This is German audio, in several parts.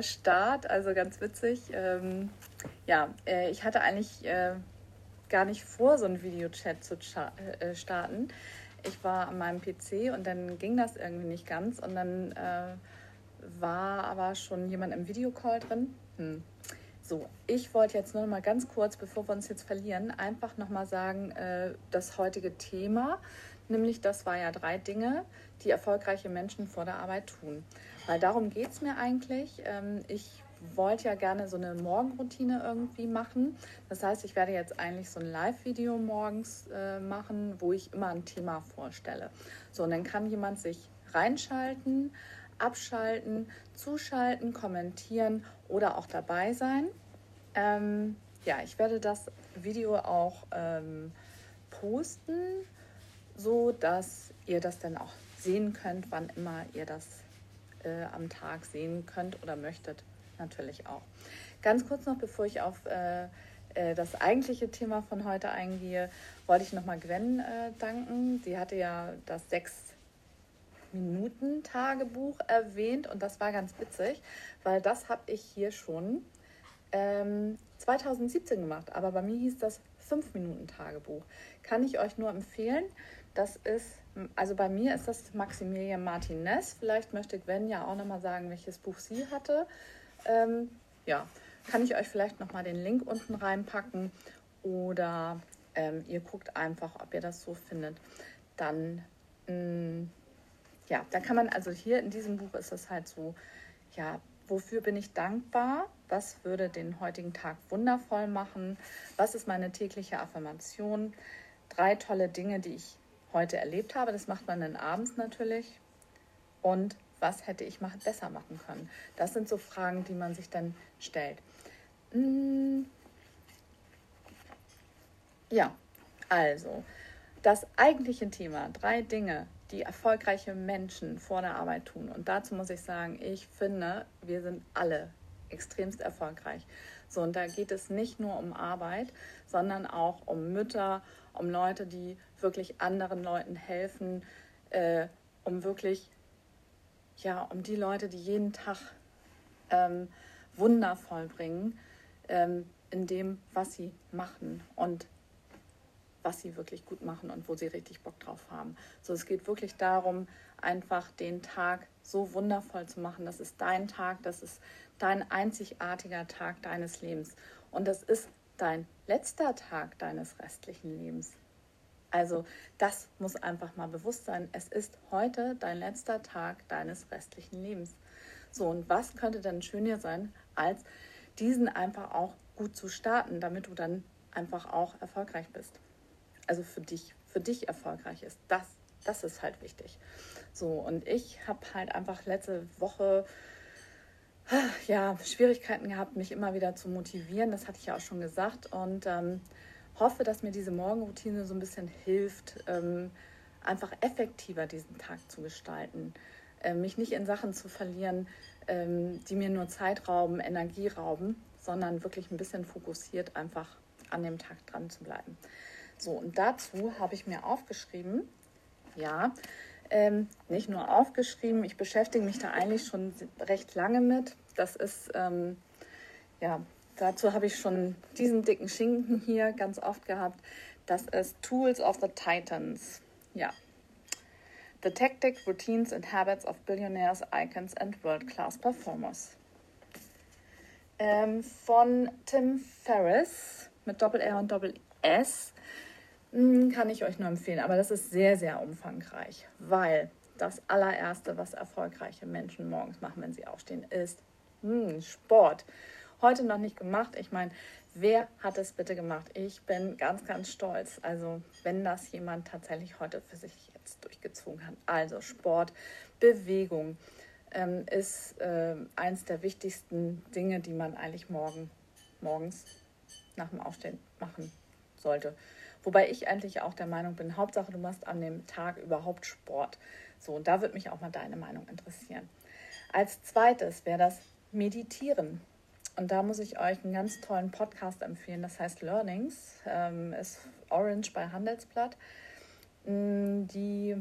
Start, also ganz witzig. Ähm, ja, äh, ich hatte eigentlich äh, gar nicht vor, so einen Videochat zu äh, starten. Ich war an meinem PC und dann ging das irgendwie nicht ganz und dann äh, war aber schon jemand im Videocall drin. Hm. So, ich wollte jetzt nur noch mal ganz kurz, bevor wir uns jetzt verlieren, einfach noch mal sagen, äh, das heutige Thema, nämlich das war ja drei Dinge, die erfolgreiche Menschen vor der Arbeit tun. Weil darum geht es mir eigentlich. Ähm, ich wollte ja gerne so eine Morgenroutine irgendwie machen. Das heißt, ich werde jetzt eigentlich so ein Live-Video morgens äh, machen, wo ich immer ein Thema vorstelle. So, und dann kann jemand sich reinschalten, abschalten, zuschalten, kommentieren oder auch dabei sein. Ähm, ja, ich werde das Video auch ähm, posten, so dass ihr das dann auch sehen könnt, wann immer ihr das äh, am Tag sehen könnt oder möchtet, natürlich auch. Ganz kurz noch, bevor ich auf äh, äh, das eigentliche Thema von heute eingehe, wollte ich nochmal Gwen äh, danken. Sie hatte ja das sechs Minuten Tagebuch erwähnt und das war ganz witzig, weil das habe ich hier schon ähm, 2017 gemacht, aber bei mir hieß das 5 Minuten Tagebuch. Kann ich euch nur empfehlen. Das ist, also bei mir ist das Maximilian Martinez. Vielleicht möchte Gwen ja auch nochmal sagen, welches Buch sie hatte. Ähm, ja, kann ich euch vielleicht nochmal den Link unten reinpacken oder ähm, ihr guckt einfach, ob ihr das so findet. Dann, mh, mm, ja, da kann man, also hier in diesem Buch ist es halt so, ja, wofür bin ich dankbar? Was würde den heutigen Tag wundervoll machen? Was ist meine tägliche Affirmation? Drei tolle Dinge, die ich heute erlebt habe. Das macht man dann abends natürlich. Und was hätte ich besser machen können? Das sind so Fragen, die man sich dann stellt. Hm. Ja, also das eigentliche Thema, drei Dinge, die erfolgreiche Menschen vor der Arbeit tun. Und dazu muss ich sagen, ich finde, wir sind alle extremst erfolgreich. So, und da geht es nicht nur um Arbeit, sondern auch um Mütter, um Leute, die wirklich anderen Leuten helfen, äh, um wirklich, ja, um die Leute, die jeden Tag ähm, Wunder vollbringen ähm, in dem, was sie machen und was sie wirklich gut machen und wo sie richtig Bock drauf haben. So, es geht wirklich darum, einfach den Tag so wundervoll zu machen. Das ist dein Tag, das ist dein einzigartiger Tag deines Lebens. Und das ist dein letzter Tag deines restlichen Lebens. Also das muss einfach mal bewusst sein. Es ist heute dein letzter Tag deines restlichen Lebens. So, und was könnte denn schöner sein, als diesen einfach auch gut zu starten, damit du dann einfach auch erfolgreich bist. Also für dich, für dich erfolgreich ist. Das, das ist halt wichtig. So, und ich habe halt einfach letzte Woche ja, Schwierigkeiten gehabt, mich immer wieder zu motivieren. Das hatte ich ja auch schon gesagt. Und ähm, hoffe, dass mir diese Morgenroutine so ein bisschen hilft, ähm, einfach effektiver diesen Tag zu gestalten. Äh, mich nicht in Sachen zu verlieren, ähm, die mir nur Zeit rauben, Energie rauben, sondern wirklich ein bisschen fokussiert einfach an dem Tag dran zu bleiben. So, und dazu habe ich mir aufgeschrieben, ja, ähm, nicht nur aufgeschrieben, ich beschäftige mich da eigentlich schon recht lange mit. Das ist, ähm, ja, dazu habe ich schon diesen dicken Schinken hier ganz oft gehabt. Das ist Tools of the Titans. Ja. The Tactic, Routines and Habits of Billionaires, Icons and World-Class Performers. Ähm, von Tim Ferriss mit Doppel-R und Doppel-S kann ich euch nur empfehlen. Aber das ist sehr, sehr umfangreich, weil das allererste, was erfolgreiche Menschen morgens machen, wenn sie aufstehen, ist hm, Sport. Heute noch nicht gemacht. Ich meine, wer hat es bitte gemacht? Ich bin ganz, ganz stolz. Also, wenn das jemand tatsächlich heute für sich jetzt durchgezogen hat. Also, Sport, Bewegung ähm, ist äh, eins der wichtigsten Dinge, die man eigentlich morgen, morgens nach dem Aufstehen machen sollte. Wobei ich eigentlich auch der Meinung bin, Hauptsache du machst an dem Tag überhaupt Sport. So, und da würde mich auch mal deine Meinung interessieren. Als zweites wäre das Meditieren. Und da muss ich euch einen ganz tollen Podcast empfehlen. Das heißt Learnings, ähm, ist Orange bei Handelsblatt. Mm, die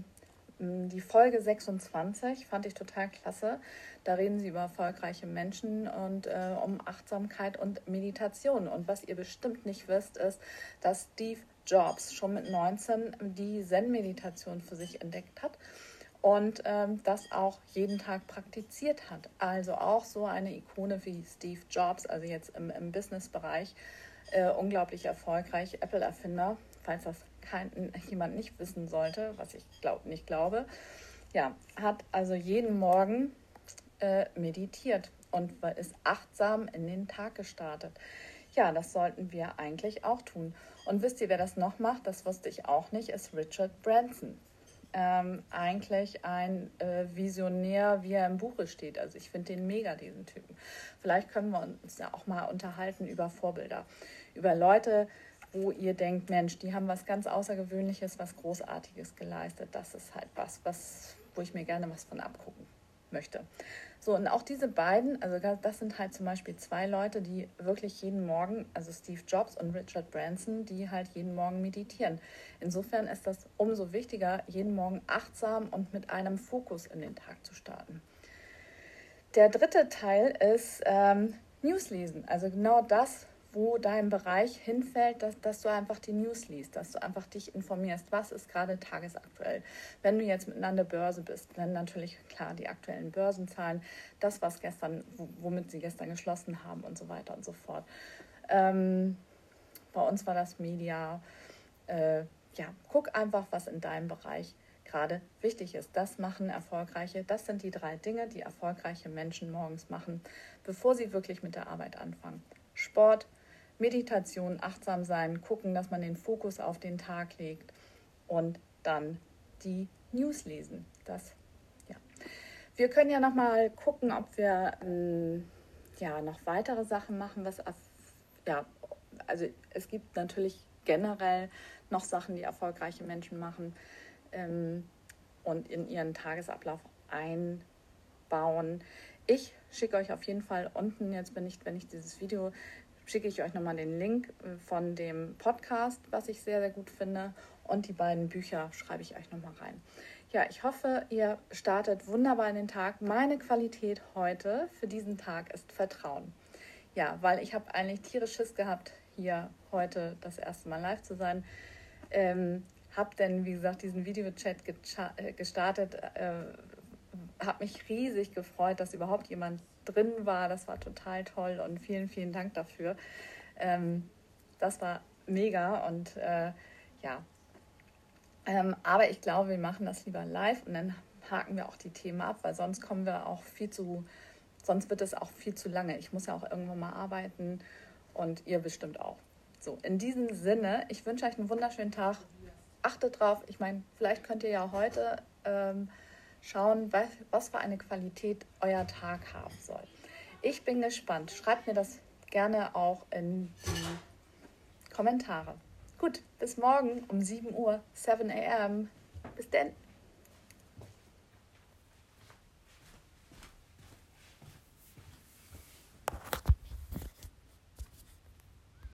die Folge 26 fand ich total klasse. Da reden sie über erfolgreiche Menschen und äh, um Achtsamkeit und Meditation. Und was ihr bestimmt nicht wisst, ist, dass Steve Jobs schon mit 19 die Zen-Meditation für sich entdeckt hat und ähm, das auch jeden Tag praktiziert hat. Also auch so eine Ikone wie Steve Jobs, also jetzt im, im Business-Bereich, äh, unglaublich erfolgreich, Apple-Erfinder, falls das kein, jemand nicht wissen sollte, was ich glaub, nicht glaube. Ja, hat also jeden Morgen äh, meditiert und ist achtsam in den Tag gestartet. Ja, das sollten wir eigentlich auch tun. Und wisst ihr, wer das noch macht? Das wusste ich auch nicht, ist Richard Branson ähm, eigentlich ein äh, Visionär, wie er im Buche steht. Also ich finde den mega, diesen Typen. Vielleicht können wir uns ja auch mal unterhalten über Vorbilder, über Leute, wo ihr denkt, Mensch, die haben was ganz Außergewöhnliches, was Großartiges geleistet. Das ist halt was, was wo ich mir gerne was von abgucken möchte. So, und auch diese beiden, also das sind halt zum Beispiel zwei Leute, die wirklich jeden Morgen, also Steve Jobs und Richard Branson, die halt jeden Morgen meditieren. Insofern ist das umso wichtiger, jeden Morgen achtsam und mit einem Fokus in den Tag zu starten. Der dritte Teil ist ähm, News lesen, also genau das, wo dein Bereich hinfällt, dass, dass du einfach die News liest, dass du einfach dich informierst, was ist gerade tagesaktuell. Wenn du jetzt mit an der Börse bist, dann natürlich klar die aktuellen Börsenzahlen, das, was gestern, womit sie gestern geschlossen haben und so weiter und so fort. Ähm, bei uns war das Media. Äh, ja, guck einfach, was in deinem Bereich gerade wichtig ist. Das machen erfolgreiche, das sind die drei Dinge, die erfolgreiche Menschen morgens machen, bevor sie wirklich mit der Arbeit anfangen. Sport, Meditation, achtsam sein, gucken, dass man den Fokus auf den Tag legt und dann die News lesen. Das, ja. Wir können ja noch mal gucken, ob wir ähm, ja noch weitere Sachen machen, was ja, also es gibt natürlich generell noch Sachen, die erfolgreiche Menschen machen ähm, und in ihren Tagesablauf einbauen. Ich schicke euch auf jeden Fall unten, jetzt bin ich, wenn ich dieses Video schicke ich euch nochmal den Link äh, von dem Podcast, was ich sehr, sehr gut finde. Und die beiden Bücher schreibe ich euch nochmal rein. Ja, ich hoffe, ihr startet wunderbar in den Tag. Meine Qualität heute für diesen Tag ist Vertrauen. Ja, weil ich habe eigentlich tierisch Schiss gehabt, hier heute das erste Mal live zu sein. Ähm, habe dann, wie gesagt, diesen Videochat äh, gestartet. Äh, habe mich riesig gefreut, dass überhaupt jemand drin war. Das war total toll und vielen, vielen Dank dafür. Ähm, das war mega und äh, ja. Ähm, aber ich glaube, wir machen das lieber live und dann haken wir auch die Themen ab, weil sonst kommen wir auch viel zu, sonst wird es auch viel zu lange. Ich muss ja auch irgendwo mal arbeiten und ihr bestimmt auch. So, in diesem Sinne, ich wünsche euch einen wunderschönen Tag. Achtet drauf, ich meine, vielleicht könnt ihr ja heute ähm, schauen, was, was für eine Qualität euer Tag haben soll. Ich bin gespannt. Schreibt mir das gerne auch in die Kommentare. Gut, bis morgen um 7 Uhr, 7 a.m. Bis denn.